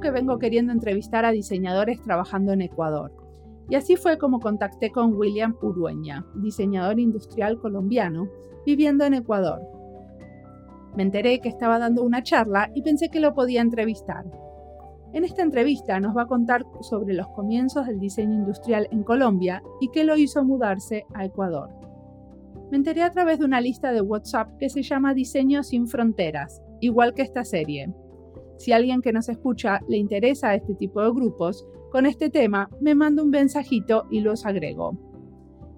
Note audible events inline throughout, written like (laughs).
que vengo queriendo entrevistar a diseñadores trabajando en Ecuador. Y así fue como contacté con William Urueña, diseñador industrial colombiano, viviendo en Ecuador. Me enteré que estaba dando una charla y pensé que lo podía entrevistar. En esta entrevista nos va a contar sobre los comienzos del diseño industrial en Colombia y qué lo hizo mudarse a Ecuador. Me enteré a través de una lista de WhatsApp que se llama Diseño sin Fronteras, igual que esta serie. Si alguien que nos escucha le interesa este tipo de grupos, con este tema me manda un mensajito y los agrego.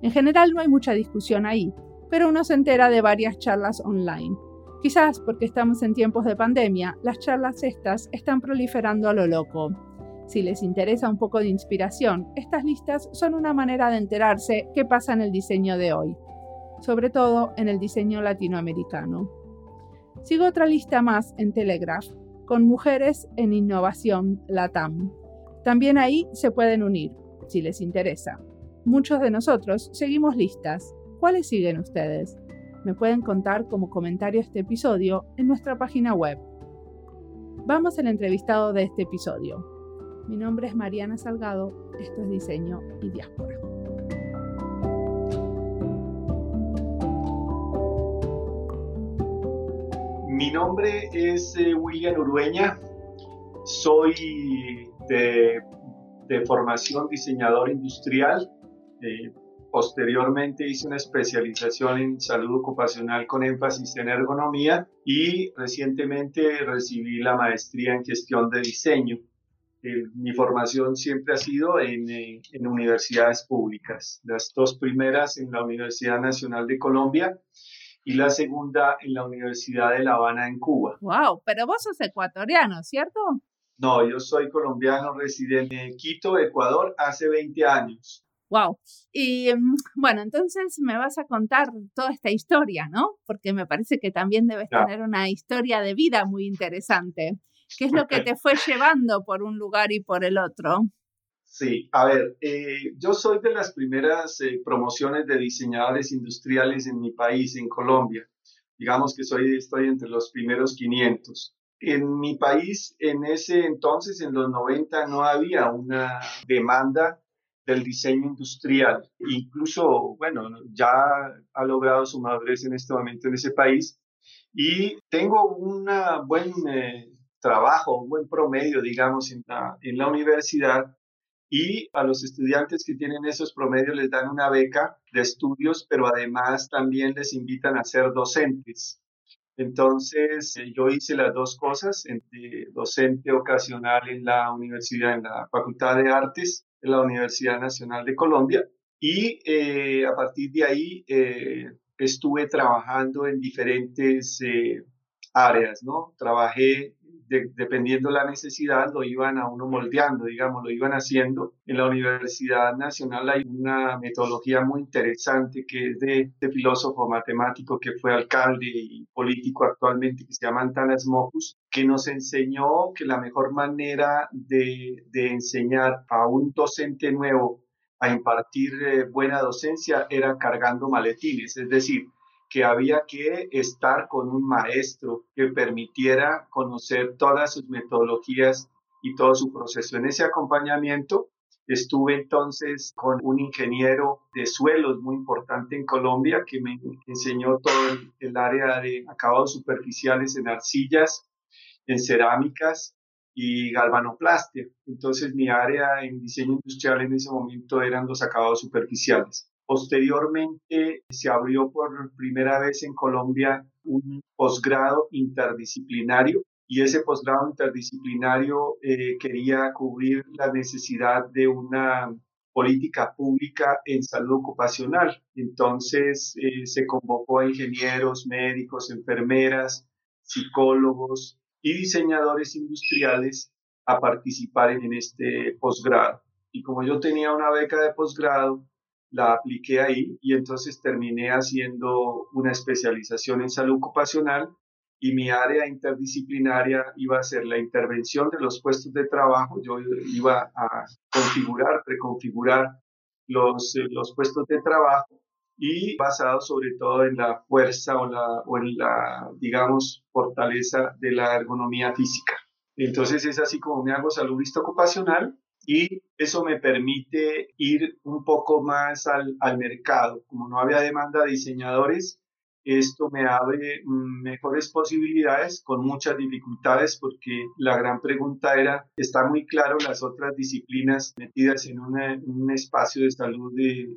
En general no hay mucha discusión ahí, pero uno se entera de varias charlas online. Quizás porque estamos en tiempos de pandemia, las charlas estas están proliferando a lo loco. Si les interesa un poco de inspiración, estas listas son una manera de enterarse qué pasa en el diseño de hoy, sobre todo en el diseño latinoamericano. Sigo otra lista más en Telegraph con Mujeres en Innovación LATAM. También ahí se pueden unir, si les interesa. Muchos de nosotros seguimos listas. ¿Cuáles siguen ustedes? Me pueden contar como comentario este episodio en nuestra página web. Vamos al entrevistado de este episodio. Mi nombre es Mariana Salgado, esto es Diseño y Diáspora. Mi nombre es eh, William Urueña, soy de, formación diseñador industrial. Eh, posteriormente hice una especialización en salud ocupacional con énfasis en ergonomía y recientemente recibí la maestría en gestión de diseño. Eh, mi formación siempre ha sido en, en universidades públicas, las dos primeras en la Universidad Nacional de Colombia y la segunda en la Universidad de La Habana en Cuba. Wow, pero vos sos ecuatoriano, ¿cierto? No, yo soy colombiano residente en Quito, Ecuador, hace 20 años. Wow. Y mm, bueno, entonces me vas a contar toda esta historia, ¿no? Porque me parece que también debes tener una historia de vida muy interesante. ¿Qué es lo que (laughs) te fue llevando por un lugar y por el otro? Sí, a ver, eh, yo soy de las primeras eh, promociones de diseñadores industriales en mi país, en Colombia. Digamos que soy, estoy entre los primeros 500. En mi país, en ese entonces, en los 90, no había una demanda del diseño industrial. Incluso, bueno, ya ha logrado su madurez en este momento en ese país. Y tengo un buen eh, trabajo, un buen promedio, digamos, en la, en la universidad y a los estudiantes que tienen esos promedios les dan una beca de estudios, pero además también les invitan a ser docentes. Entonces, eh, yo hice las dos cosas, docente ocasional en la universidad, en la Facultad de Artes, en la Universidad Nacional de Colombia, y eh, a partir de ahí eh, estuve trabajando en diferentes áreas, ¿no? Trabajé dependiendo la necesidad, lo iban a uno moldeando, digamos, lo iban haciendo. En la Universidad Nacional hay una metodología muy interesante que es de, este filósofo matemático que fue alcalde y político actualmente, que se llama Antanas Mocus, que nos enseñó que la mejor manera de, de enseñar a un docente nuevo a impartir eh, buena docencia era cargando maletines, es decir, que había que estar con un maestro que permitiera conocer todas sus metodologías y todo su proceso. En ese acompañamiento estuve entonces con un ingeniero de suelos muy importante en Colombia que me enseñó todo el, área de acabados superficiales en arcillas, en cerámicas y galvanoplastia. Entonces mi área en diseño industrial en ese momento eran los acabados superficiales. Posteriormente se abrió por primera vez en Colombia un posgrado interdisciplinario y ese posgrado interdisciplinario eh, quería cubrir la necesidad de una política pública en salud ocupacional. Entonces eh, se convocó a ingenieros, médicos, enfermeras, psicólogos y diseñadores industriales a participar en este posgrado. Y como yo tenía una beca de posgrado, la apliqué ahí y entonces terminé haciendo una especialización en salud ocupacional y mi área interdisciplinaria iba a ser la intervención de los puestos de trabajo. Yo iba a configurar, preconfigurar los, eh, los puestos de trabajo y basado sobre todo en la fuerza o, la, o en la, digamos, fortaleza de la ergonomía física. Entonces es así como me hago saludista ocupacional y eso me permite ir un poco más al, al mercado. Como no había demanda de diseñadores, esto me abre mejores posibilidades con muchas dificultades porque la gran pregunta era, está muy claro las otras disciplinas metidas en un espacio de salud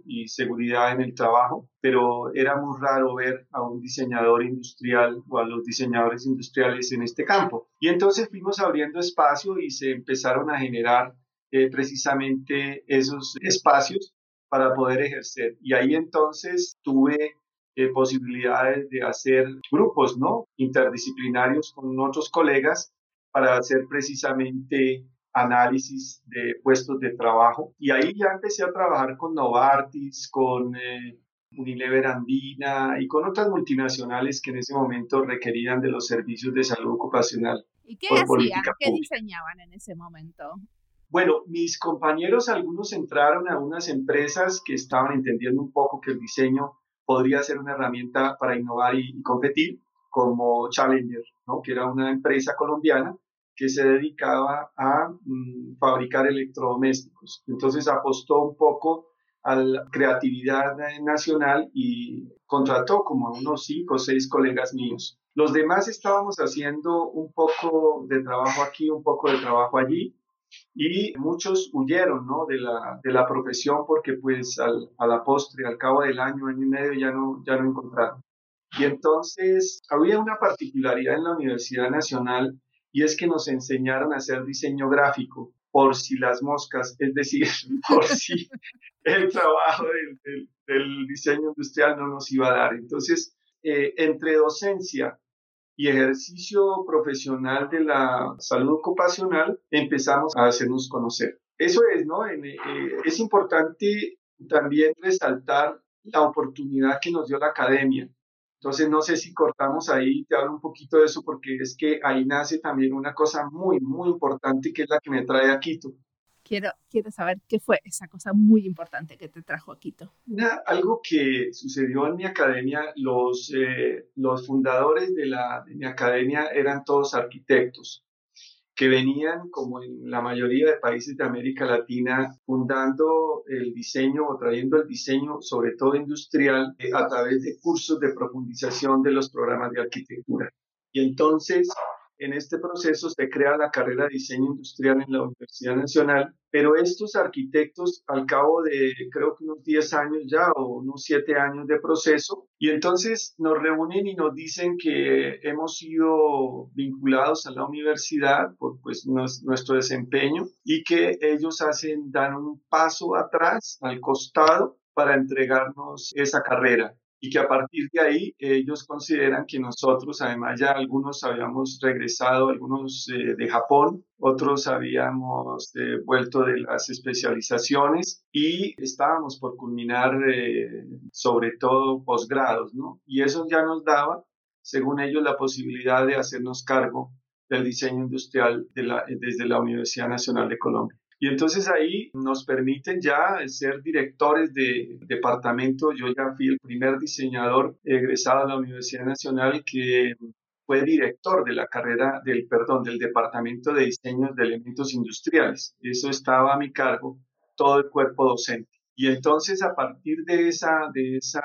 y seguridad en el trabajo, pero era muy raro ver a un diseñador industrial o a los diseñadores industriales en este campo. Y entonces fuimos abriendo espacio y se empezaron a generar eh, precisamente esos espacios para poder ejercer. Y ahí entonces tuve eh, posibilidades de hacer grupos, ¿no? Interdisciplinarios con otros colegas para hacer precisamente análisis de puestos de trabajo. Y ahí ya empecé a trabajar con Novartis, con eh, Unilever Andina y con otras multinacionales que en ese momento requerían de los servicios de salud ocupacional. ¿Y qué hacían? ¿Qué diseñaban en ese momento? Bueno, mis compañeros, algunos entraron a unas empresas que estaban entendiendo un poco que el diseño podría ser una herramienta para innovar y, competir, como Challenger, ¿no? que era una empresa colombiana que se dedicaba a mm, fabricar electrodomésticos. Entonces apostó un poco a la creatividad nacional y contrató como a unos cinco o seis colegas míos. Los demás estábamos haciendo un poco de trabajo aquí, un poco de trabajo allí, y muchos huyeron ¿no? de, la, de la profesión porque pues al, a la postre, al cabo del año, año y medio ya no, ya no encontraron. Y entonces había una particularidad en la Universidad Nacional y es que nos enseñaron a hacer diseño gráfico por si las moscas, es decir, (laughs) por si el trabajo del, del, diseño industrial no nos iba a dar. Entonces, eh, entre docencia y ejercicio profesional de la salud ocupacional, empezamos a hacernos conocer. Eso es, ¿no? Eh, es importante también resaltar la oportunidad que nos dio la academia. Entonces, no sé si cortamos ahí, te hablo un poquito de eso, porque es que ahí nace también una cosa muy, muy importante que es la que me trae a Quito quiero, quiero saber qué fue esa cosa muy importante que te trajo a Quito. algo que sucedió en mi academia, los, eh, los fundadores de, la, de mi academia eran todos arquitectos que venían, como en la mayoría de países de América Latina, fundando el diseño o trayendo el diseño, sobre todo industrial, a través de cursos de profundización de los programas de arquitectura. Y entonces en este proceso se crea la carrera de diseño industrial en la Universidad Nacional, pero estos arquitectos al cabo de creo que unos 10 años ya o unos 7 años de proceso, y entonces nos reúnen y nos dicen que hemos sido vinculados a la universidad por pues nuestro desempeño y que ellos hacen, dan un paso atrás, al costado, para entregarnos esa carrera y que a partir de ahí ellos consideran que nosotros, además ya algunos habíamos regresado, algunos eh, de Japón, otros habíamos eh, vuelto de las especializaciones y estábamos por culminar eh, sobre todo posgrados, ¿no? Y eso ya nos daba, según ellos, la posibilidad de hacernos cargo del diseño industrial desde la Universidad Nacional de Colombia. Y entonces ahí nos permiten ya ser directores de departamento. Yo ya fui el primer diseñador egresado de la Universidad Nacional que fue director de la carrera del, perdón, del departamento de diseño de elementos industriales. Eso estaba a mi cargo, todo el cuerpo docente. Y entonces a partir de esa, de esa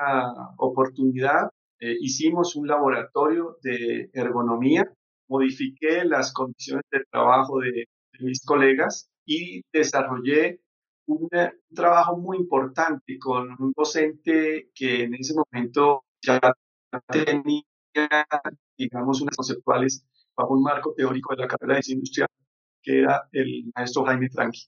oportunidad eh, hicimos un laboratorio de ergonomía, modifiqué las condiciones de trabajo de mis colegas y desarrollé un, trabajo muy importante con un docente que en ese momento ya tenía, digamos, unas conceptuales bajo un marco teórico de la carrera de diseño industrial, que era el maestro Jaime Franqui.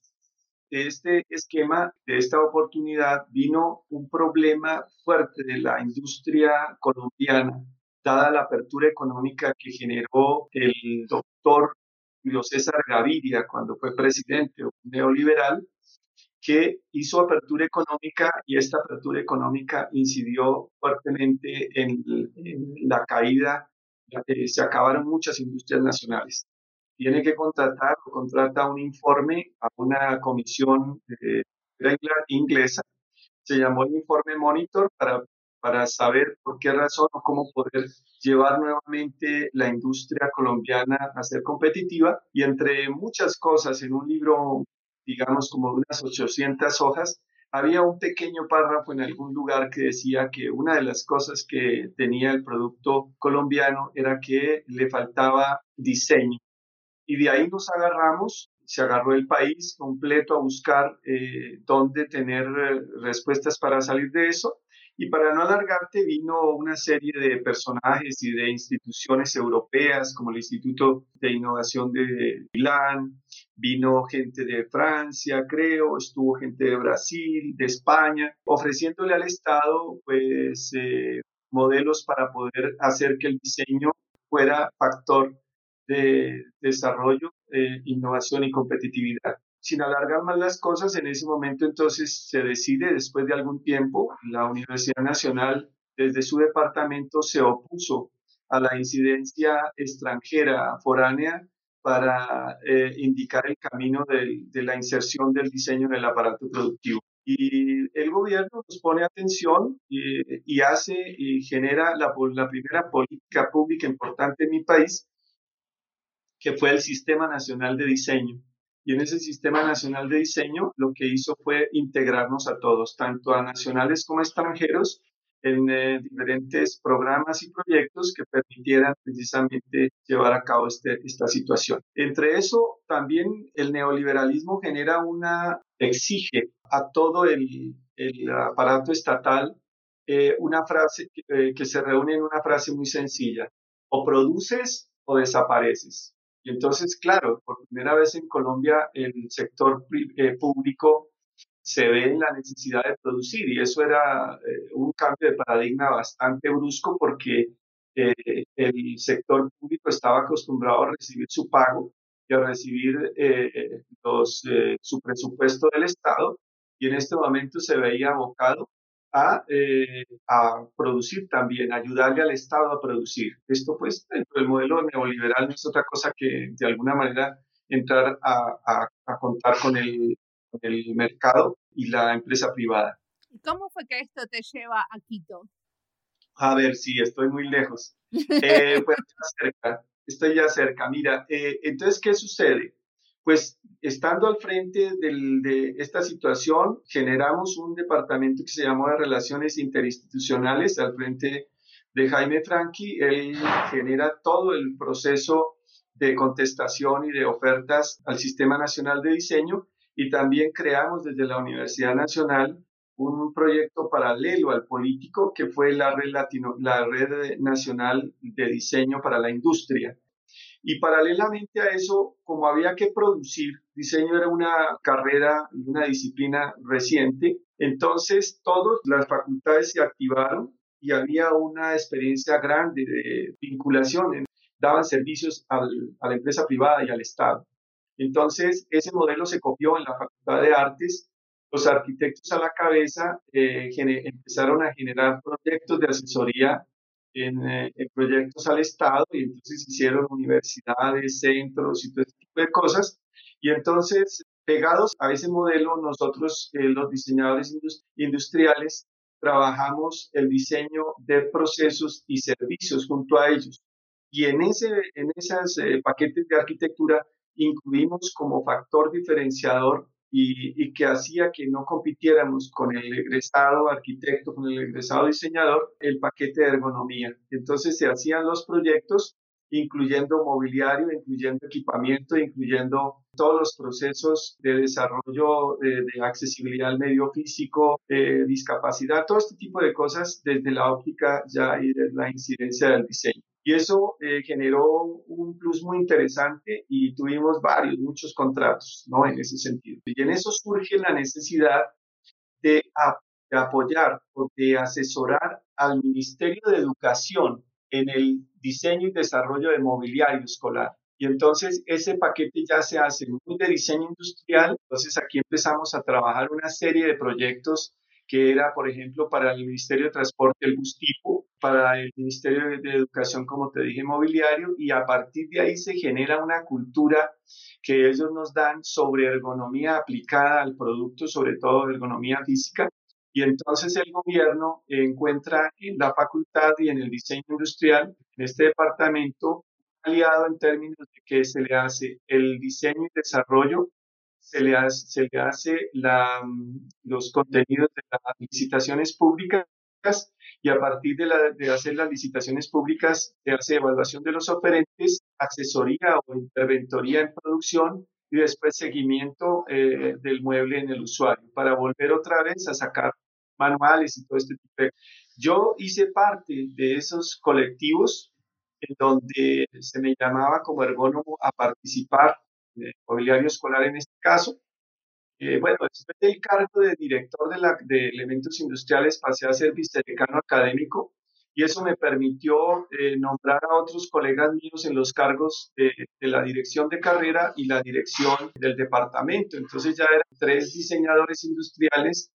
De este esquema, de esta oportunidad, vino un problema fuerte de la industria colombiana, dada la apertura económica que generó el doctor Julio César Gaviria cuando fue presidente neoliberal, que hizo apertura económica y esta apertura económica incidió fuertemente en, la caída, eh, se acabaron muchas industrias nacionales. Tiene que contratar o contrata un informe a una comisión eh, inglesa, se llamó el informe Monitor para para saber por qué razón o cómo poder llevar nuevamente la industria colombiana a ser competitiva. Y entre muchas cosas, en un libro, digamos, como de unas 800 hojas, había un pequeño párrafo en algún lugar que decía que una de las cosas que tenía el producto colombiano era que le faltaba diseño. Y de ahí nos agarramos, se agarró el país completo a buscar eh, dónde tener eh, respuestas para salir de eso. Y para no alargarte, vino una serie de personajes y de instituciones europeas, como el Instituto de Innovación de Milán, vino gente de Francia, creo, estuvo gente de Brasil, de España, ofreciéndole al Estado, pues, eh, modelos para poder hacer que el diseño fuera factor de desarrollo, eh, innovación y competitividad sin alargar más las cosas, en ese momento entonces se decide, después de algún tiempo, la Universidad Nacional desde su departamento se opuso a la incidencia extranjera foránea para eh, indicar el camino de, la inserción del diseño en el aparato productivo. Y el gobierno nos pone atención y, hace y genera la primera política pública importante en mi país, que fue el Sistema Nacional de Diseño y en ese Sistema Nacional de Diseño lo que hizo fue integrarnos a todos, tanto a nacionales como extranjeros, en eh, diferentes programas y proyectos que permitieran precisamente llevar a cabo este, esta situación. Entre eso, también el neoliberalismo genera una, exige a todo el, aparato estatal eh, una frase eh, que se reúne en una frase muy sencilla, o produces o desapareces. Y entonces, claro, por primera vez en Colombia el sector eh, público se ve en la necesidad de producir y eso era eh, un cambio de paradigma bastante brusco porque eh, el sector público estaba acostumbrado a recibir su pago y a recibir los, su presupuesto del Estado y en este momento se veía abocado a, eh, a, producir también, ayudarle al Estado a producir. Esto pues dentro del modelo neoliberal no es otra cosa que de alguna manera entrar a, a, contar con el, mercado y la empresa privada. ¿Y cómo fue que esto te lleva a Quito? A ver, sí, estoy muy lejos. (laughs) Eh, pues ya cerca, estoy ya cerca. Mira, eh, entonces, ¿qué sucede? Pues estando al frente de esta situación, generamos un departamento que se llamó de Relaciones Interinstitucionales al frente de Jaime Franqui. Él genera todo el proceso de contestación y de ofertas al Sistema Nacional de Diseño y también creamos desde la Universidad Nacional un proyecto paralelo al político que fue la red, Latino, la red nacional de diseño para la industria. Y paralelamente a eso, como había que producir, diseño era una carrera y una disciplina reciente, entonces todas las facultades se activaron y había una experiencia grande de vinculación, daban servicios a la empresa privada y al Estado. Entonces, ese modelo se copió en la Facultad de Artes. Los arquitectos a la cabeza eh, empezaron a generar proyectos de asesoría eh, en, proyectos al Estado y entonces hicieron universidades, centros y todo ese tipo de cosas. Y entonces, pegados a ese modelo, nosotros, eh, los diseñadores industriales, trabajamos el diseño de procesos y servicios junto a ellos. Y en, ese, en esos eh, paquetes de arquitectura incluimos como factor diferenciador y, que hacía que no compitiéramos con el egresado arquitecto, con el egresado diseñador, el paquete de ergonomía. Entonces se hacían los proyectos incluyendo mobiliario, incluyendo equipamiento, incluyendo todos los procesos de desarrollo de, accesibilidad al medio físico, discapacidad, todo este tipo de cosas desde la óptica ya y de la incidencia del diseño. Y eso eh, generó un plus muy interesante y tuvimos varios, muchos contratos, ¿no? En ese sentido. Y en eso surge la necesidad de, apoyar o de asesorar al Ministerio de Educación en el diseño y desarrollo de mobiliario escolar. Y entonces ese paquete ya se hace muy de diseño industrial. Entonces aquí empezamos a trabajar una serie de proyectos que era, por ejemplo, para el Ministerio de Transporte el bus tipo, para el Ministerio de Educación, como te dije, mobiliario, y a partir de ahí se genera una cultura que ellos nos dan sobre ergonomía aplicada al producto, sobre todo ergonomía física, Y entonces el gobierno encuentra en la facultad y en el diseño industrial, en este departamento, aliado en términos de que se le hace el diseño y desarrollo, se le hace, se le hace la, los contenidos de las licitaciones públicas y a partir de, la, de, hacer las licitaciones públicas se hace evaluación de los oferentes, asesoría o interventoría en producción y después seguimiento eh, del mueble en el usuario para volver otra vez a sacar manuales y todo este tipo de... Yo hice parte de esos colectivos en donde se me llamaba como ergónomo a participar, de mobiliario escolar en este caso. Eh, bueno, después del cargo de director de, la, de elementos industriales pasé a ser vicedecano académico y eso me permitió eh, nombrar a otros colegas míos en los cargos de, de, la dirección de carrera y la dirección del departamento. Entonces ya eran tres diseñadores industriales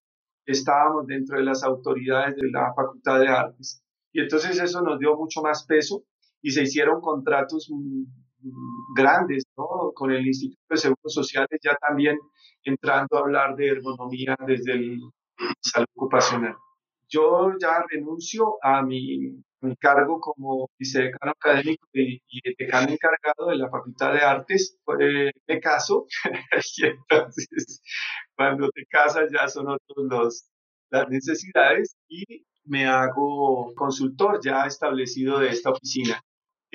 estábamos dentro de las autoridades de la Facultad de Artes. Y entonces eso nos dio mucho más peso y se hicieron contratos grandes, ¿no? Con el Instituto de Seguros Sociales ya también entrando a hablar de ergonomía desde el salud ocupacional. Yo ya renuncio a mi, mi cargo como vicedecano académico y, y, decano encargado de la Facultad de Artes. Eh, me caso (laughs) y entonces cuando te casas ya son otros los, las necesidades y me hago consultor ya establecido de esta oficina.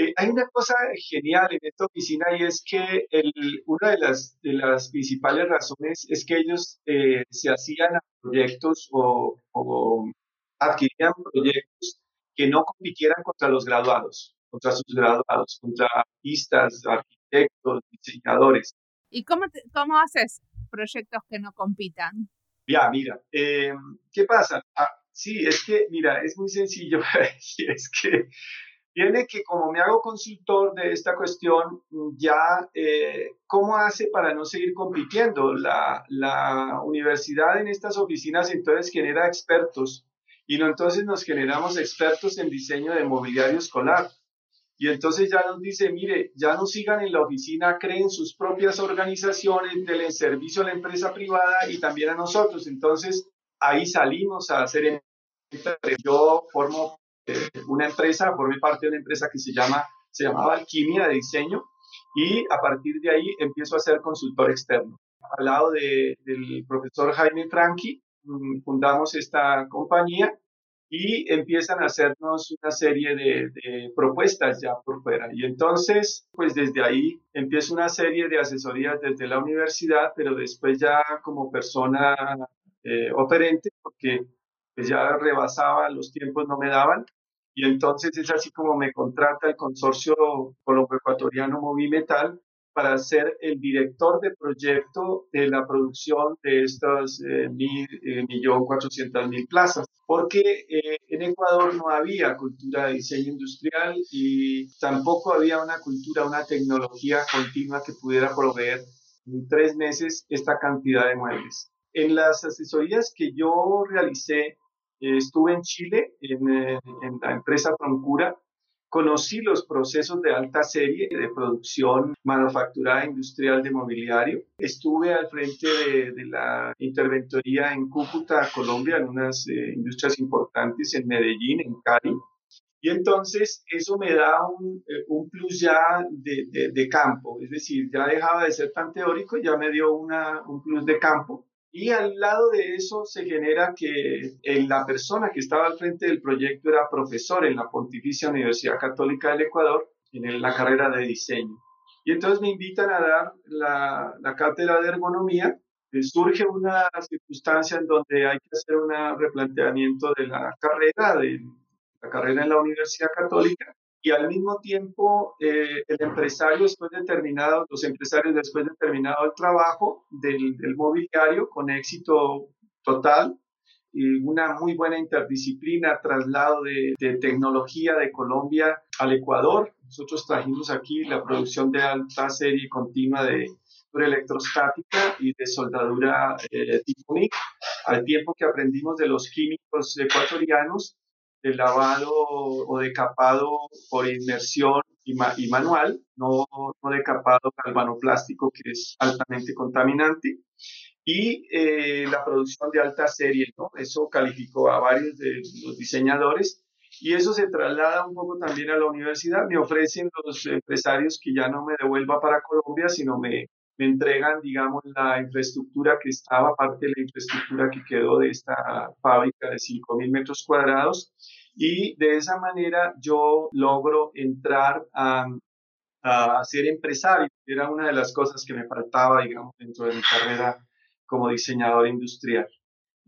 Eh, hay una cosa genial en esta oficina y es que el, una de las, de las principales razones es que ellos eh, se hacían proyectos o, o, adquirían proyectos que no compitieran contra los graduados, contra sus graduados, contra artistas, arquitectos, diseñadores. ¿Y cómo, te, cómo haces proyectos que no compitan? Ya, mira, eh, ¿qué pasa? Ah, sí, es que, mira, es muy sencillo. (laughs) es que viene que como me hago consultor de esta cuestión, ya, eh, ¿cómo hace para no seguir compitiendo? La, la, universidad en estas oficinas entonces genera expertos y no, entonces nos generamos expertos en diseño de mobiliario escolar. Y entonces ya nos dice, mire, ya no sigan en la oficina, creen sus propias organizaciones, del servicio a la empresa privada y también a nosotros. Entonces ahí salimos a hacer. Yo formo una empresa, formé parte una empresa que se, llama, se llamaba Alquimia de Diseño y a partir de ahí empiezo a ser consultor externo. Al lado de, del profesor Jaime Franchi, mm, fundamos esta compañía y empiezan a hacernos una serie de, propuestas ya por fuera. Y entonces, pues desde ahí empiezo una serie de asesorías desde la universidad, pero después ya como persona eh, oferente, porque pues ya rebasaba, los tiempos no me daban. Y entonces es así como me contrata el consorcio colombo-ecuatoriano Movimetal para ser el director de proyecto de la producción de estas eh, mil, eh, millón cuatrocientas mil plazas. Porque eh, en Ecuador no había cultura de diseño industrial y tampoco había una cultura, una tecnología continua que pudiera proveer en tres meses esta cantidad de muebles. En las asesorías que yo realicé estuve en Chile, en, eh, en, la empresa Proncura, conocí los procesos de alta serie de producción manufacturada industrial de mobiliario. Estuve al frente de, la interventoría en Cúcuta, Colombia, en unas eh, industrias importantes en Medellín, en Cali. Y entonces eso me da un, eh, plus ya de, de, de, campo, es decir, ya dejaba de ser tan teórico, ya me dio una, un plus de campo y al lado de eso se genera que la persona que estaba al frente del proyecto era profesor en la Pontificia Universidad Católica del Ecuador en la carrera de diseño. Y entonces me invitan a dar la, la cátedra de ergonomía. surge una circunstancia en donde hay que hacer un replanteamiento de la carrera, de la carrera en la Universidad Católica, y al mismo tiempo eh, el empresario después de terminado, los empresarios después de terminado el trabajo del, del mobiliario con éxito total y una muy buena interdisciplina, traslado de, de, tecnología de Colombia al Ecuador. Nosotros trajimos aquí la producción de alta serie continua de electrostática y de soldadura eh, tipo MIG, al tiempo que aprendimos de los químicos ecuatorianos de lavado o de capado por inmersión y, ma y manual, no, no de capado galvanoplástico que es altamente contaminante. y eh, la producción de alta serie, ¿no? Eso calificó a varios de los diseñadores y eso se traslada un poco también a la universidad. Me ofrecen los empresarios que ya no me devuelva para Colombia, sino me, me entregan, digamos, la infraestructura que estaba, parte de la infraestructura que quedó de esta fábrica de 5.000 metros cuadrados. Y de esa manera yo logro entrar a, a ser empresario. Era una de las cosas que me faltaba, digamos, dentro de mi carrera como diseñador industrial.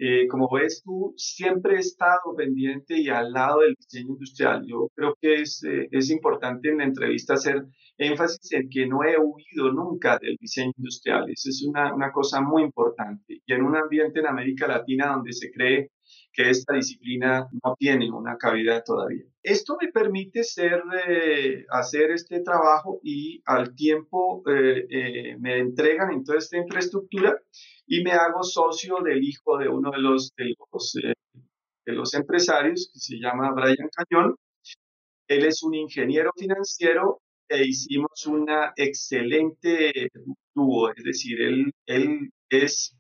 Eh, como ves tú, siempre he estado pendiente y al lado del diseño industrial. Yo creo que es, eh, es importante en la entrevista hacer énfasis en que no he huido nunca del diseño industrial. Eso es una, una cosa muy importante. Y en un ambiente en América Latina donde se cree que esta disciplina no tiene una cabida todavía. Esto me permite ser, eh, hacer este trabajo y al tiempo eh, eh, me entregan en toda esta infraestructura y me hago socio del hijo de uno de los, de los, de los empresarios, que se llama Brian Cañón. Él es un ingeniero financiero e hicimos una excelente dúo, es decir, él, él es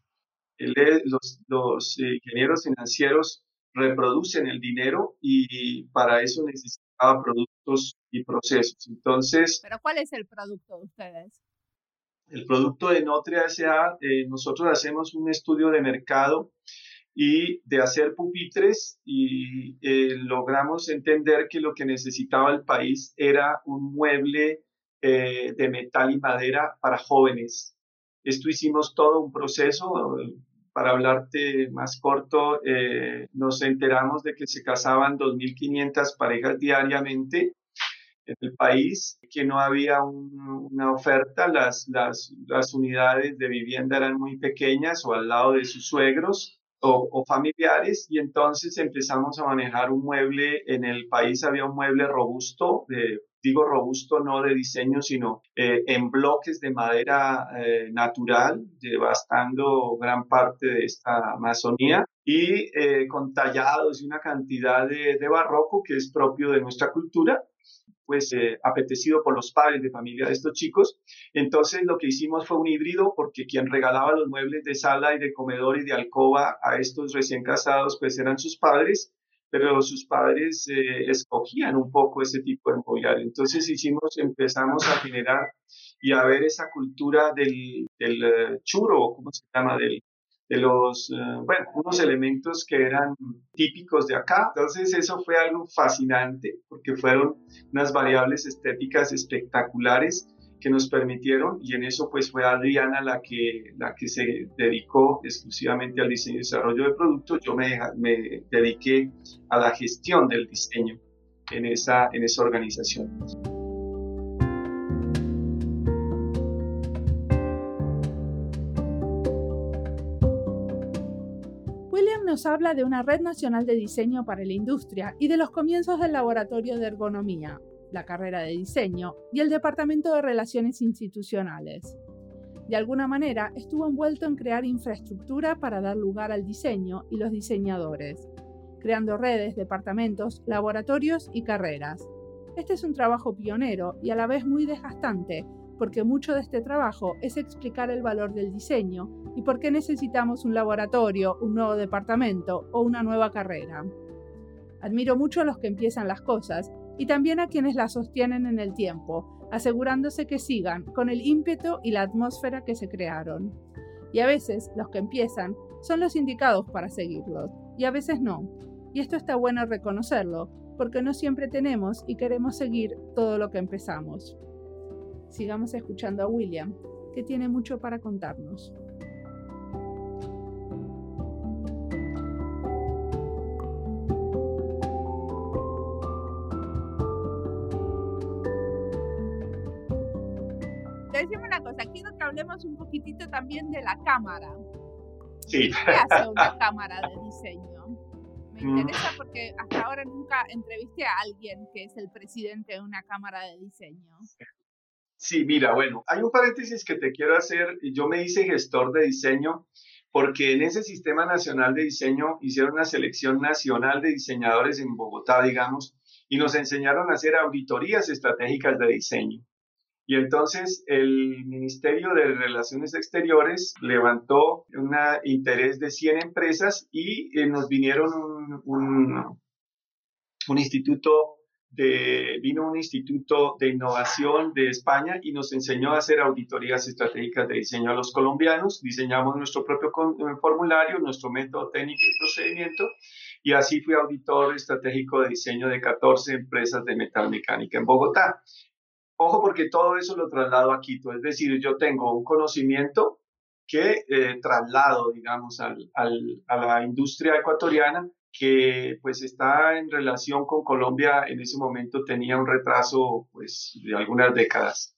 los, los ingenieros financieros reproducen el dinero y para eso necesitaba productos y procesos. Entonces... ¿Pero cuál es el producto de ustedes? El producto de Notria S.A., eh, nosotros hacemos un estudio de mercado y de hacer pupitres y eh, logramos entender que lo que necesitaba el país era un mueble eh, de metal y madera para jóvenes. Esto hicimos todo un proceso, para hablarte más corto, eh, nos enteramos de que se casaban 2.500 parejas diariamente en el país, que no había una oferta, las, las, las, unidades de vivienda eran muy pequeñas o al lado de sus suegros o, o, familiares y entonces empezamos a manejar un mueble, en el país había un mueble robusto digo robusto no de diseño, sino eh, en bloques de madera eh, natural, devastando gran parte de esta Amazonía y eh, con tallados y una cantidad de, de, barroco que es propio de nuestra cultura pues apetecido por los padres de familia de estos chicos. Entonces lo que hicimos fue un híbrido porque quien regalaba los muebles de sala y de comedor y de alcoba a estos recién casados pues eran sus padres pero sus padres eh, escogían un poco ese tipo de mobiliario. Entonces hicimos, empezamos a generar y a ver esa cultura del, del uh, churo, ¿cómo se llama? Del, de los, eh, bueno, unos elementos que eran típicos de acá. Entonces eso fue algo fascinante porque fueron unas variables estéticas espectaculares que nos permitieron y en eso pues fue Adriana la que, la que se dedicó exclusivamente al diseño y desarrollo de productos, yo me, me dediqué a la gestión del diseño en esa, en esa organización. Nos habla de una red nacional de diseño para la industria y de los comienzos del laboratorio de ergonomía, la carrera de diseño y el Departamento de Relaciones Institucionales. De alguna manera, estuvo envuelto en crear infraestructura para dar lugar al diseño y los diseñadores, creando redes, departamentos, laboratorios y carreras. Este es un trabajo pionero y a la vez muy desgastante, porque mucho de este trabajo es explicar el valor del diseño y por qué necesitamos un laboratorio, un nuevo departamento o una nueva carrera. Admiro mucho a los que empiezan las cosas y también a quienes la sostienen en el tiempo, asegurándose que sigan con el ímpetu y la atmósfera que se crearon. Y a veces los que empiezan son los indicados para seguirlos, y a veces no. Y esto está bueno reconocerlo, porque no siempre tenemos y queremos seguir todo lo que empezamos. Sigamos escuchando a William, que tiene mucho para contarnos. decime una cosa, quiero que hablemos un poquitito también de la cámara. Sí. ¿Qué hace una cámara de diseño? Me mm. interesa porque hasta ahora nunca entrevisté a alguien que es el presidente de una cámara de diseño. Sí, mira, bueno, hay un paréntesis que te quiero hacer. Yo me hice gestor de diseño porque en ese sistema nacional de diseño hicieron una selección nacional de diseñadores en Bogotá, digamos, y nos enseñaron a hacer auditorías estratégicas de diseño. Y entonces el Ministerio de Relaciones Exteriores levantó un interés de 100 empresas y eh, nos vinieron un, un, un instituto de, vino un instituto de innovación de España y nos enseñó a hacer auditorías estratégicas de diseño a los colombianos. Diseñamos nuestro propio eh, formulario, nuestro método técnico y procedimiento y así fui auditor estratégico de diseño de 14 empresas de metalmecánica en Bogotá. Ojo porque todo eso lo traslado a Quito, es decir, yo tengo un conocimiento que eh, traslado, digamos, al, al, a la industria ecuatoriana que pues está en relación con Colombia, en ese momento tenía un retraso pues de algunas décadas.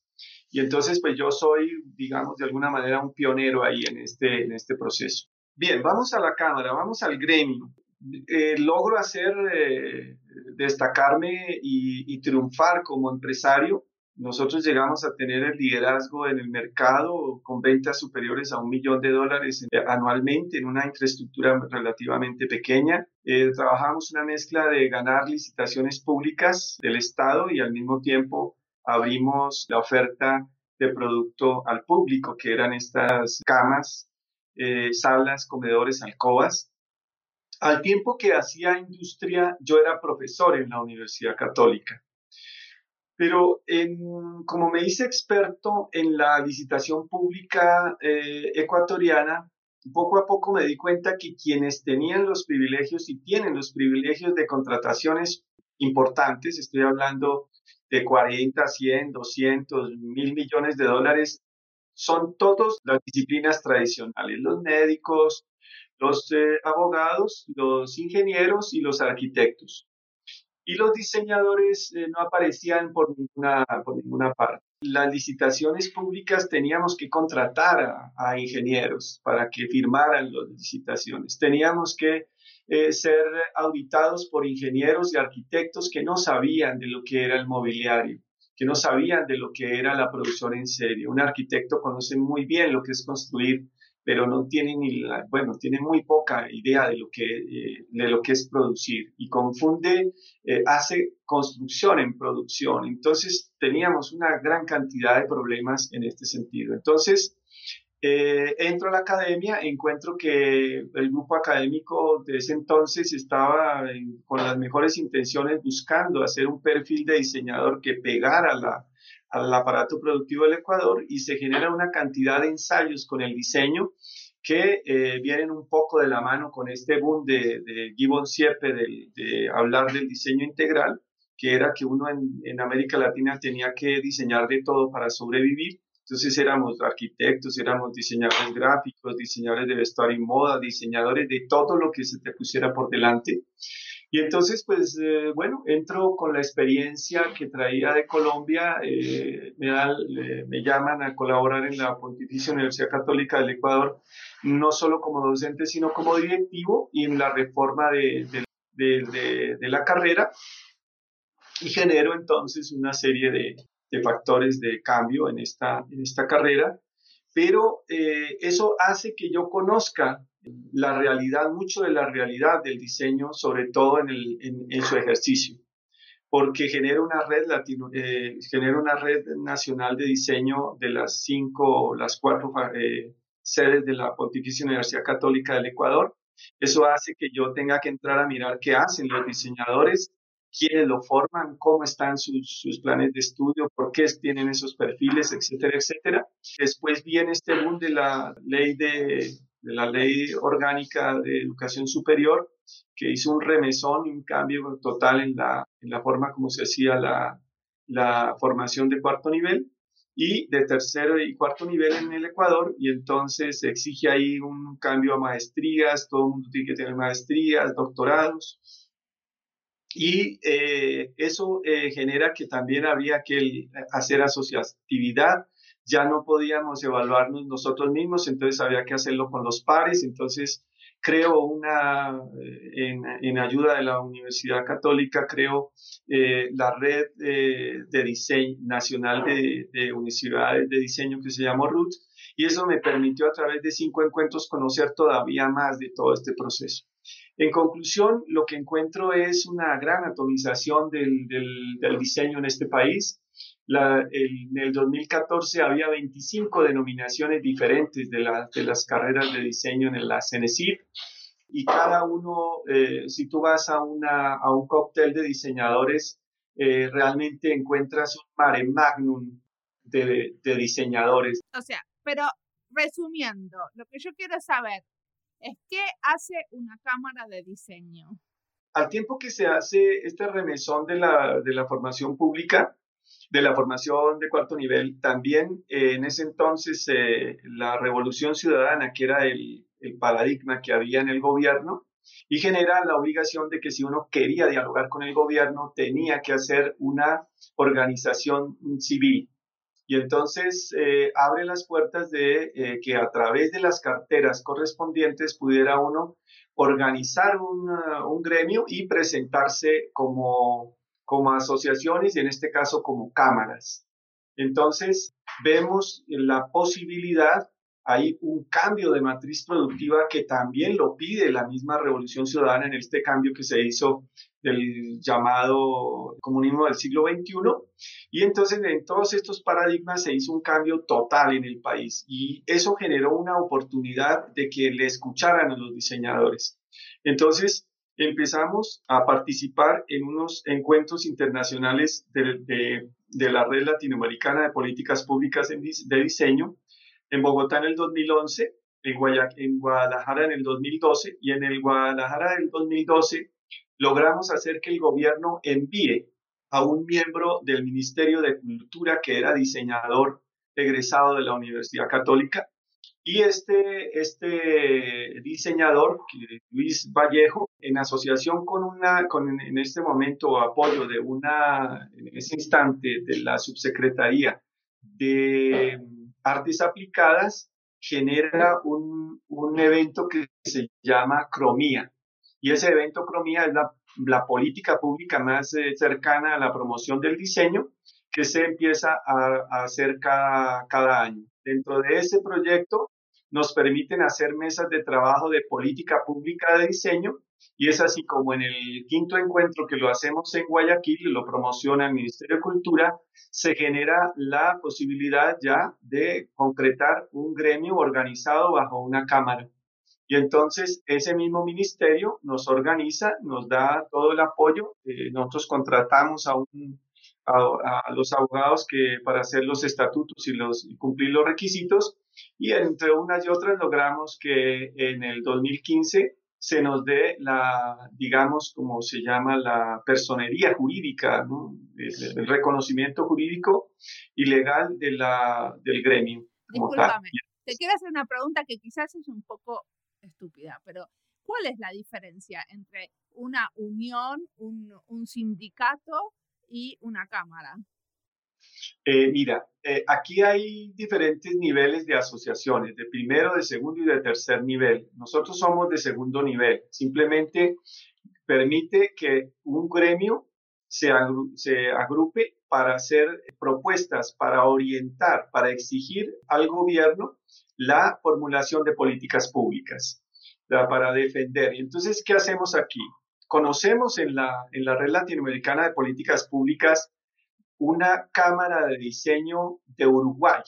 Y entonces pues yo soy, digamos, de alguna manera un pionero ahí en este, en este proceso. Bien, vamos a la Cámara, vamos al gremio. Eh, logro hacer, eh, destacarme y, y triunfar como empresario nosotros llegamos a tener el liderazgo en el mercado con ventas superiores a un millón de dólares anualmente en una infraestructura relativamente pequeña. Eh, trabajamos una mezcla de ganar licitaciones públicas del Estado y al mismo tiempo abrimos la oferta de producto al público, que eran estas camas, eh, salas, comedores, alcobas. Al tiempo que hacía industria, yo era profesor en la Universidad Católica. Pero como me hice experto en la licitación pública eh, ecuatoriana, poco a poco me di cuenta que quienes tenían los privilegios y tienen los privilegios de contrataciones importantes, estoy hablando de 40, 100, 200, mil millones de dólares, son todos las disciplinas tradicionales, los médicos, los eh, abogados, los ingenieros y los arquitectos y los diseñadores eh, no aparecían por ninguna, por ninguna parte. Las licitaciones públicas teníamos que contratar a, ingenieros para que firmaran las licitaciones. Teníamos que eh, ser auditados por ingenieros y arquitectos que no sabían de lo que era el mobiliario, que no sabían de lo que era la producción en serie. Un arquitecto conoce muy bien lo que es construir pero no tiene ni bueno, tiene muy poca idea de lo que, eh, de lo que es producir y confunde, eh, hace construcción en producción. Entonces teníamos una gran cantidad de problemas en este sentido. Entonces, eh, entro a la academia, encuentro que el grupo académico de ese entonces estaba con las mejores intenciones buscando hacer un perfil de diseñador que pegara la, al aparato productivo del Ecuador y se genera una cantidad de ensayos con el diseño que eh, vienen un poco de la mano con este boom de, de Gibbon Siepe de, hablar del diseño integral, que era que uno en, en América Latina tenía que diseñar de todo para sobrevivir. Entonces éramos arquitectos, éramos diseñadores gráficos, diseñadores de vestuario y moda, diseñadores de todo lo que se te pusiera por delante. Y entonces, pues eh, bueno, entro con la experiencia que traía de Colombia, eh, me, llaman a colaborar en la Pontificia Universidad Católica del Ecuador, no solo como docente, sino como directivo y en la reforma de, de la carrera. Y genero entonces una serie de, factores de cambio en esta, en esta carrera, pero eh, eso hace que yo conozca la realidad, mucho de la realidad del diseño, sobre todo en, su ejercicio, porque genera una red latino, eh, genera una red nacional de diseño de las cinco, las cuatro eh, sedes de la Pontificia Universidad Católica del Ecuador. Eso hace que yo tenga que entrar a mirar qué hacen los diseñadores, quiénes lo forman, cómo están sus, sus, planes de estudio, por qué tienen esos perfiles, etcétera, etcétera. Después viene este boom de la ley de de la Ley Orgánica de Educación Superior, que hizo un remesón y un cambio total en la, en la forma como se hacía la, la formación de cuarto nivel y de tercero y cuarto nivel en el Ecuador y entonces se exige ahí un cambio a maestrías, todo el mundo tiene que tener maestrías, doctorados y eh, eso eh, genera que también había que hacer asociatividad ya no podíamos evaluarnos nosotros mismos, entonces había que hacerlo con los pares, entonces creo una, eh, en, ayuda de la Universidad Católica, creo la red de diseño nacional de, de, universidades de diseño que se llama RUT, y eso me permitió a través de cinco encuentros conocer todavía más de todo este proceso. En conclusión, lo que encuentro es una gran atomización del, del, del diseño en este país, en el 2014 había 25 denominaciones diferentes de, de las carreras de diseño en la CENESID y cada uno, eh, si tú vas a, una, a un cóctel de diseñadores, eh, realmente encuentras un mare magnum de, de diseñadores. O sea, pero resumiendo, lo que yo quiero saber es qué hace una cámara de diseño. Al tiempo que se hace este remesón de la, de la formación pública, de la formación de cuarto nivel, también eh, en ese entonces eh, la revolución ciudadana, que era el, el paradigma que había en el gobierno, y genera la obligación de que si uno quería dialogar con el gobierno, tenía que hacer una organización civil, y entonces eh, abre las puertas de eh, que a través de las carteras correspondientes pudiera uno organizar un, un gremio y presentarse como, como asociaciones y en este caso como cámaras. Entonces vemos la posibilidad hay un cambio de matriz productiva que también lo pide la misma revolución ciudadana en este cambio que se hizo del llamado comunismo del siglo XXI. Y entonces en todos estos paradigmas se hizo un cambio total en el país y eso generó una oportunidad de que le escucharan a los diseñadores. Entonces empezamos a participar en unos encuentros internacionales de, de, la Red Latinoamericana de Políticas Públicas de Diseño en Bogotá en el 2011, en, Guadalajara en el 2012 y en el Guadalajara del 2012 logramos hacer que el gobierno envíe a un miembro del Ministerio de Cultura que era diseñador egresado de la Universidad Católica. Y este, este diseñador, Luis Vallejo, en asociación con una, con en este momento apoyo de una, en ese instante, de la subsecretaría de artes aplicadas genera un, un, evento que se llama Cromía. Y ese evento Cromía es la, la política pública más eh, cercana a la promoción del diseño que se empieza a, a hacer cada, cada año. Dentro de ese proyecto nos permiten hacer mesas de trabajo de política pública de diseño y es así como en el quinto encuentro que lo hacemos en Guayaquil lo promociona el Ministerio de Cultura, se genera la posibilidad ya de concretar un gremio organizado bajo una cámara. Y entonces ese mismo ministerio nos organiza, nos da todo el apoyo. Eh, nosotros contratamos a, a, los abogados que para hacer los estatutos y, los, y cumplir los requisitos. Y entre unas y otras logramos que en el 2015 se nos dé la, digamos, como se llama, la personería jurídica, el, reconocimiento jurídico y legal de la, del gremio. Discúlpame, te quiero hacer una pregunta que quizás es un poco estúpida, pero ¿cuál es la diferencia entre una unión, un, un sindicato y una cámara? Eh, mira, eh, aquí hay diferentes niveles de asociaciones, de primero, de segundo y de tercer nivel. Nosotros somos de segundo nivel. Simplemente permite que un gremio se, agrupe para hacer propuestas, para orientar, para exigir al gobierno la formulación de políticas públicas, para defender. Entonces, ¿qué hacemos aquí? Conocemos en la, en la red latinoamericana de políticas públicas una Cámara de Diseño de Uruguay,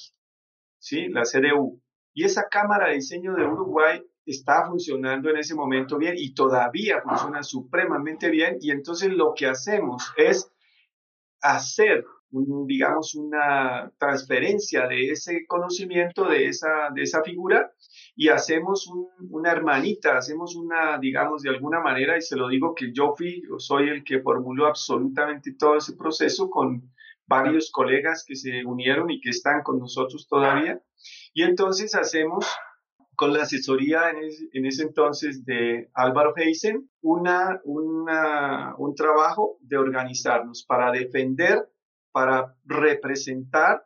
¿sí? la CDU. Y esa Cámara de Diseño de Uruguay está funcionando en ese momento bien y todavía funciona supremamente bien. Y entonces lo que hacemos es hacer, digamos, una transferencia de ese conocimiento, de esa, de esa figura, y hacemos una hermanita, hacemos una, digamos, de alguna manera, y se lo digo que yo fui, yo soy el que formuló absolutamente todo ese proceso con varios colegas que se unieron y que están con nosotros todavía. Y entonces hacemos con la asesoría en, ese entonces de Álvaro Heisen una, un trabajo de organizarnos para defender, para representar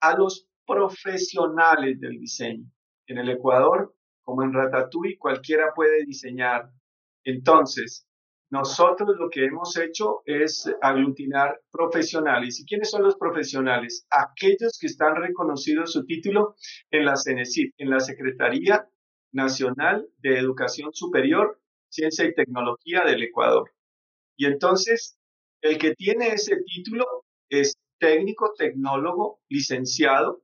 a los profesionales del diseño. En el Ecuador, como en Ratatouille, cualquiera puede diseñar. Entonces, nosotros lo que hemos hecho es aglutinar profesionales. ¿Y quiénes son los profesionales? Aquellos que están reconocidos su título en la CENESID, en la Secretaría Nacional de Educación Superior, Ciencia y Tecnología del Ecuador. Y entonces, el que tiene ese título es técnico, tecnólogo, licenciado,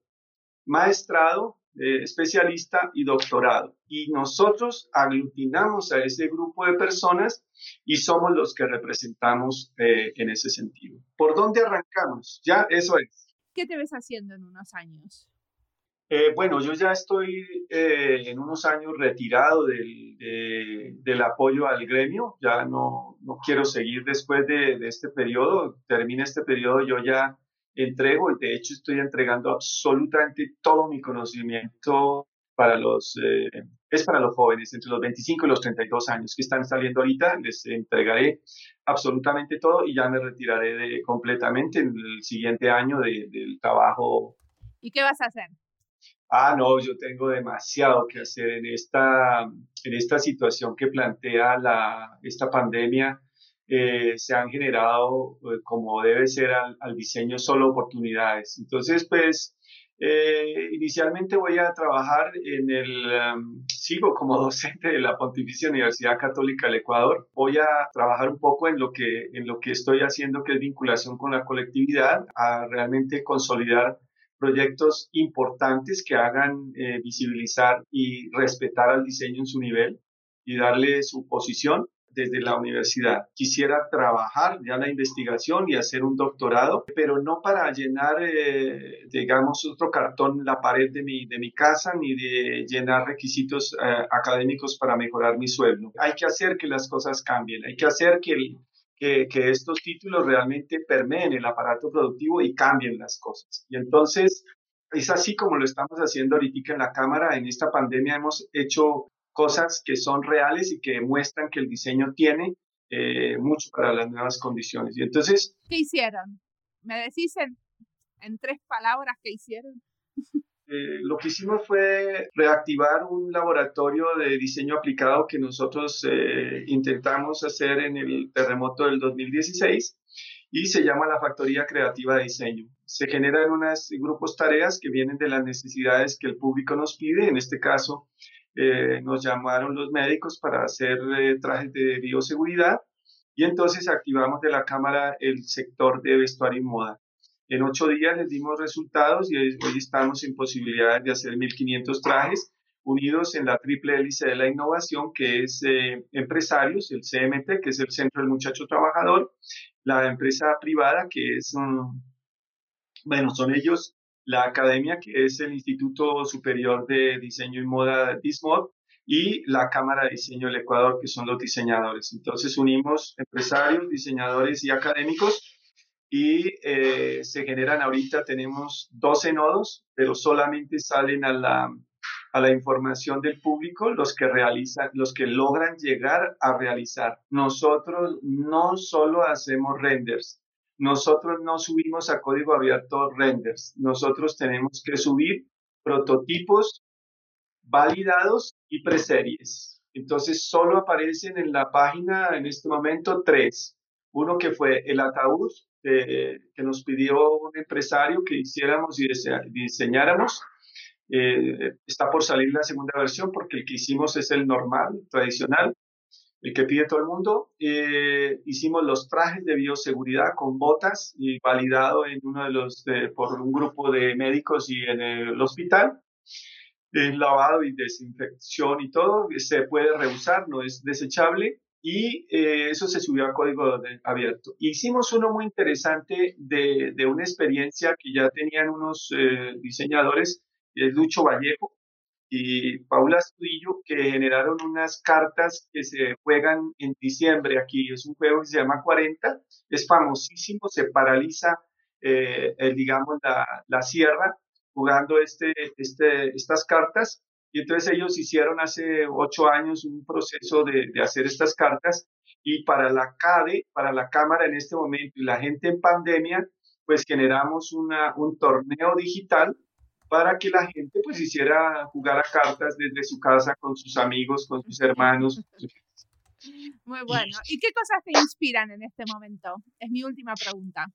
maestrado, eh, especialista y doctorado. Y nosotros aglutinamos a ese grupo de personas y somos los que representamos eh, en ese sentido. ¿Por dónde arrancamos? Ya, eso es. ¿Qué te ves haciendo en unos años? Eh, bueno, yo ya estoy en unos años retirado del, del, apoyo al gremio, ya no, no quiero seguir después de, de este periodo, termina este periodo, yo ya entrego y de hecho estoy entregando absolutamente todo mi conocimiento para los, eh, es para los jóvenes entre los 25 y los 32 años que están saliendo ahorita, les entregaré absolutamente todo y ya me retiraré de, completamente en el siguiente año del trabajo. ¿Y qué vas a hacer? Ah, no, yo tengo demasiado que hacer en esta, en esta situación que plantea la, esta pandemia eh, se han generado, eh, como debe ser al, diseño, solo oportunidades. Entonces, pues, eh, inicialmente voy a trabajar en el, em, sigo como (laughs) docente de la Pontificia Universidad Católica del Ecuador. Voy a trabajar un poco en lo que, en lo que estoy haciendo, que es vinculación con la colectividad, a realmente consolidar proyectos importantes que hagan visibilizar y respetar al diseño en su nivel y darle su posición desde la universidad. Quisiera trabajar ya la investigación y hacer un doctorado, pero no para llenar, eh, digamos, otro cartón la pared de mi, de mi casa, ni de llenar requisitos eh, académicos para mejorar mi sueldo. Hay que hacer que las cosas cambien, hay que hacer que, que, que estos títulos realmente permeen el aparato productivo y cambien las cosas. Y entonces, es así como lo estamos haciendo ahorita en la Cámara. En esta pandemia hemos hecho cosas que son reales y que demuestran que el diseño tiene eh, mucho para las nuevas condiciones. Y entonces... ¿Qué hicieron? ¿Me decís en, tres palabras qué hicieron? (laughs) Eh, lo que hicimos fue reactivar un laboratorio de diseño aplicado que nosotros eh, intentamos hacer en el terremoto del 2016 y se llama la Factoría Creativa de Diseño. Se generan unos grupos tareas que vienen de las necesidades que el público nos pide, en este caso eh, nos llamaron los médicos para hacer eh, trajes de bioseguridad y entonces activamos de la cámara el sector de vestuario y moda. En ocho días les dimos resultados y hoy, estamos en posibilidades de hacer 1.500 trajes unidos en la triple hélice de la innovación, que es eh, empresarios, el CMT, que es el Centro del Muchacho Trabajador, la empresa privada, que es, bueno, son ellos la academia, que es el Instituto Superior de Diseño y Moda DISMOD, y la Cámara de Diseño del Ecuador, que son los diseñadores. Entonces unimos empresarios, diseñadores y académicos y eh, se generan ahorita, tenemos 12 nodos, pero solamente salen a la, a la información del público los que realizan, los que logran llegar a realizar. Nosotros no solo hacemos renders, nosotros no subimos a código abierto renders, nosotros tenemos que subir prototipos validados y preseries. Entonces solo aparecen en la página en este momento tres. Uno que fue el ataúd eh, que nos pidió un empresario que hiciéramos y diseñáramos. Eh, está por salir la segunda versión porque el que hicimos es el normal, tradicional el que pide todo el mundo. Eh, hicimos los trajes de bioseguridad con botas y validado en uno de los por un grupo de médicos y en el hospital. El lavado y desinfección y todo se puede reusar, no es desechable y eh, eso se subió a código abierto. Hicimos uno muy interesante de, de una experiencia que ya tenían unos eh, diseñadores, es Lucho Vallejo, y Paula Astudillo, que generaron unas cartas que se juegan en diciembre aquí. Es un juego que se llama 40, es famosísimo, se paraliza, eh, digamos, la, la, sierra jugando este, este, estas cartas. Y entonces ellos hicieron hace ocho años un proceso de, de hacer estas cartas y para la CADE, para la Cámara en este momento y la gente en pandemia, pues generamos una, un torneo digital para que la gente pues hiciera jugar a cartas desde su casa con sus amigos, con sus hermanos. Muy bueno. ¿Y qué cosas te inspiran en este momento? Es mi última pregunta.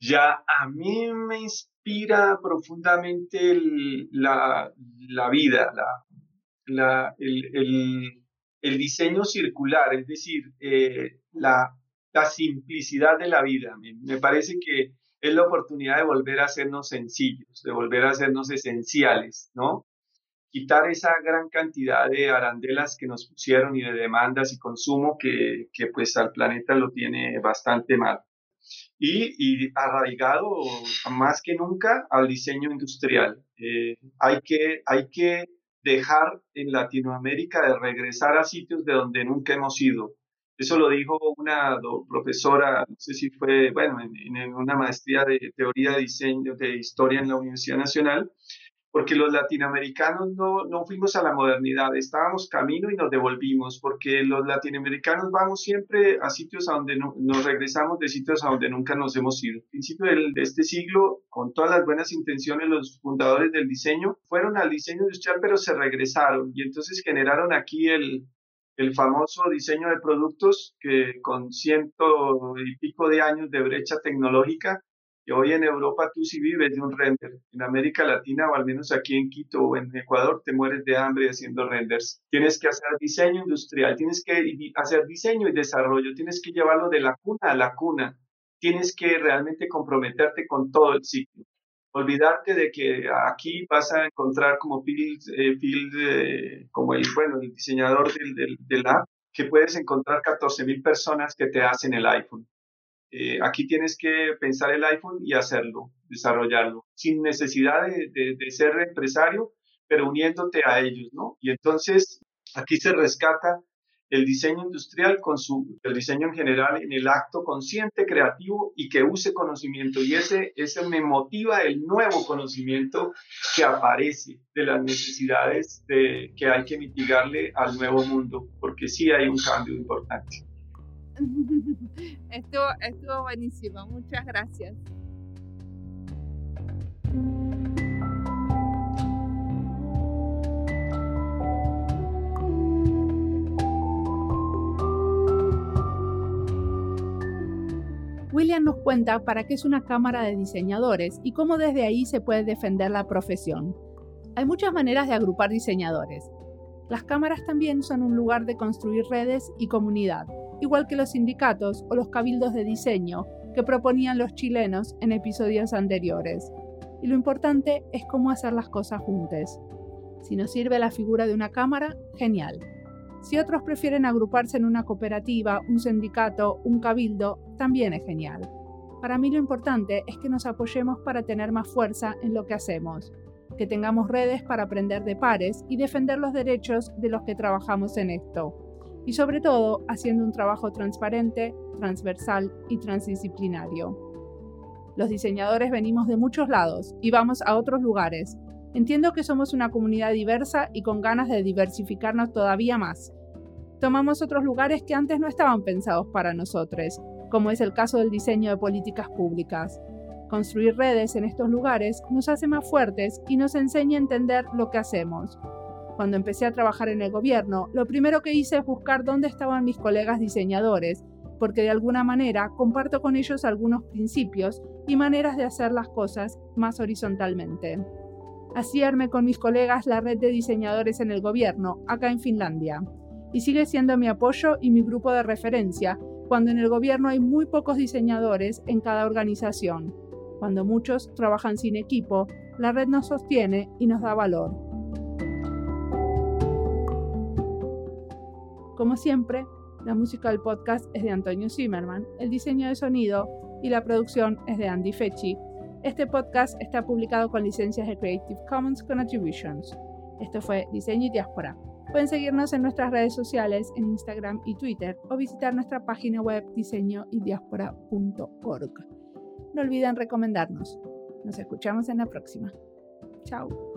Ya, a mí me inspira profundamente la, la, vida, la, el, el, diseño circular, es decir, eh, la, la simplicidad de la vida. Me, me parece que es la oportunidad de volver a hacernos sencillos, de volver a hacernos esenciales, ¿no? Quitar esa gran cantidad de arandelas que nos pusieron y de demandas y consumo que, que pues al planeta lo tiene bastante mal. Y, arraigado más que nunca al diseño industrial. Eh, hay, que, hay que dejar en Latinoamérica de regresar a sitios de donde nunca hemos ido. Eso lo dijo una profesora, no sé si fue, bueno, en, una maestría de teoría de diseño, de historia en la Universidad Nacional, porque los latinoamericanos no, no fuimos a la modernidad, estábamos camino y nos devolvimos, porque los latinoamericanos vamos siempre a sitios a donde no, nos regresamos de sitios a donde nunca nos hemos ido. Al principio de este siglo, con todas las buenas intenciones, los fundadores del diseño fueron al diseño industrial, pero se regresaron y entonces generaron aquí el, el famoso diseño de productos que con ciento y pico de años de brecha tecnológica que hoy en Europa tú sí vives de un render. En América Latina o al menos aquí en Quito o en Ecuador te mueres de hambre haciendo renders. Tienes que hacer diseño industrial, tienes que hacer diseño y desarrollo, tienes que llevarlo de la cuna a la cuna. Tienes que realmente comprometerte con todo el ciclo. Olvidarte de que aquí vas a encontrar como field, eh, como el, bueno, el diseñador del, del, del app, que puedes encontrar 14.000 personas que te hacen el iPhone eh, aquí tienes que pensar el iPhone y hacerlo, desarrollarlo, sin necesidad de, de, ser empresario, pero uniéndote a ellos, ¿no? Y entonces aquí se rescata el diseño industrial con su, el diseño en general en el acto consciente, creativo y que use conocimiento. Y ese, ese me motiva el nuevo conocimiento que aparece de las necesidades de, que hay que mitigarle al nuevo mundo, porque sí hay un cambio importante. (laughs) estuvo, estuvo buenísimo, muchas gracias. Nos cuenta para qué es una cámara de diseñadores y cómo desde ahí se puede defender la profesión. Hay muchas maneras de agrupar diseñadores. Las cámaras también son un lugar de construir redes y comunidad, igual que los sindicatos o los cabildos de diseño que proponían los chilenos en episodios anteriores. Y lo importante es cómo hacer las cosas juntas. Si nos sirve la figura de una cámara, genial. Si otros prefieren agruparse en una cooperativa, un sindicato, un cabildo, también es genial. Para mí lo importante es que nos apoyemos para tener más fuerza en lo que hacemos, que tengamos redes para aprender de pares y defender los derechos de los que trabajamos en esto y sobre todo haciendo un trabajo transparente, transversal y transdisciplinario. Los diseñadores venimos de muchos lados y vamos a otros lugares. Entiendo que somos una comunidad diversa y con ganas de diversificarnos todavía más. Tomamos otros lugares que antes no estaban pensados para nosotros, como es el caso del diseño de políticas públicas. Construir redes en estos lugares nos hace más fuertes y nos enseña a entender lo que hacemos, cuando empecé a trabajar en el gobierno, lo primero que hice es buscar dónde estaban mis colegas diseñadores, porque de alguna manera comparto con ellos algunos principios y maneras de hacer las cosas más horizontalmente. Así armé con mis colegas la red de diseñadores en el gobierno, acá en Finlandia, y sigue siendo mi apoyo y mi grupo de referencia cuando en el gobierno hay muy pocos diseñadores en cada organización. Cuando muchos trabajan sin equipo, la red nos sostiene y nos da valor. Como siempre, la música del podcast es de Antonio Zimmerman, el diseño de sonido y la producción es de Andy Fechi. Este podcast está publicado con licencias de Creative Commons con Attributions. Esto fue Diseño y Diáspora. Pueden seguirnos en nuestras redes sociales en Instagram y Twitter o visitar nuestra página web diseñoydiaspora.org. No olviden recomendarnos. Nos escuchamos en la próxima. Chao.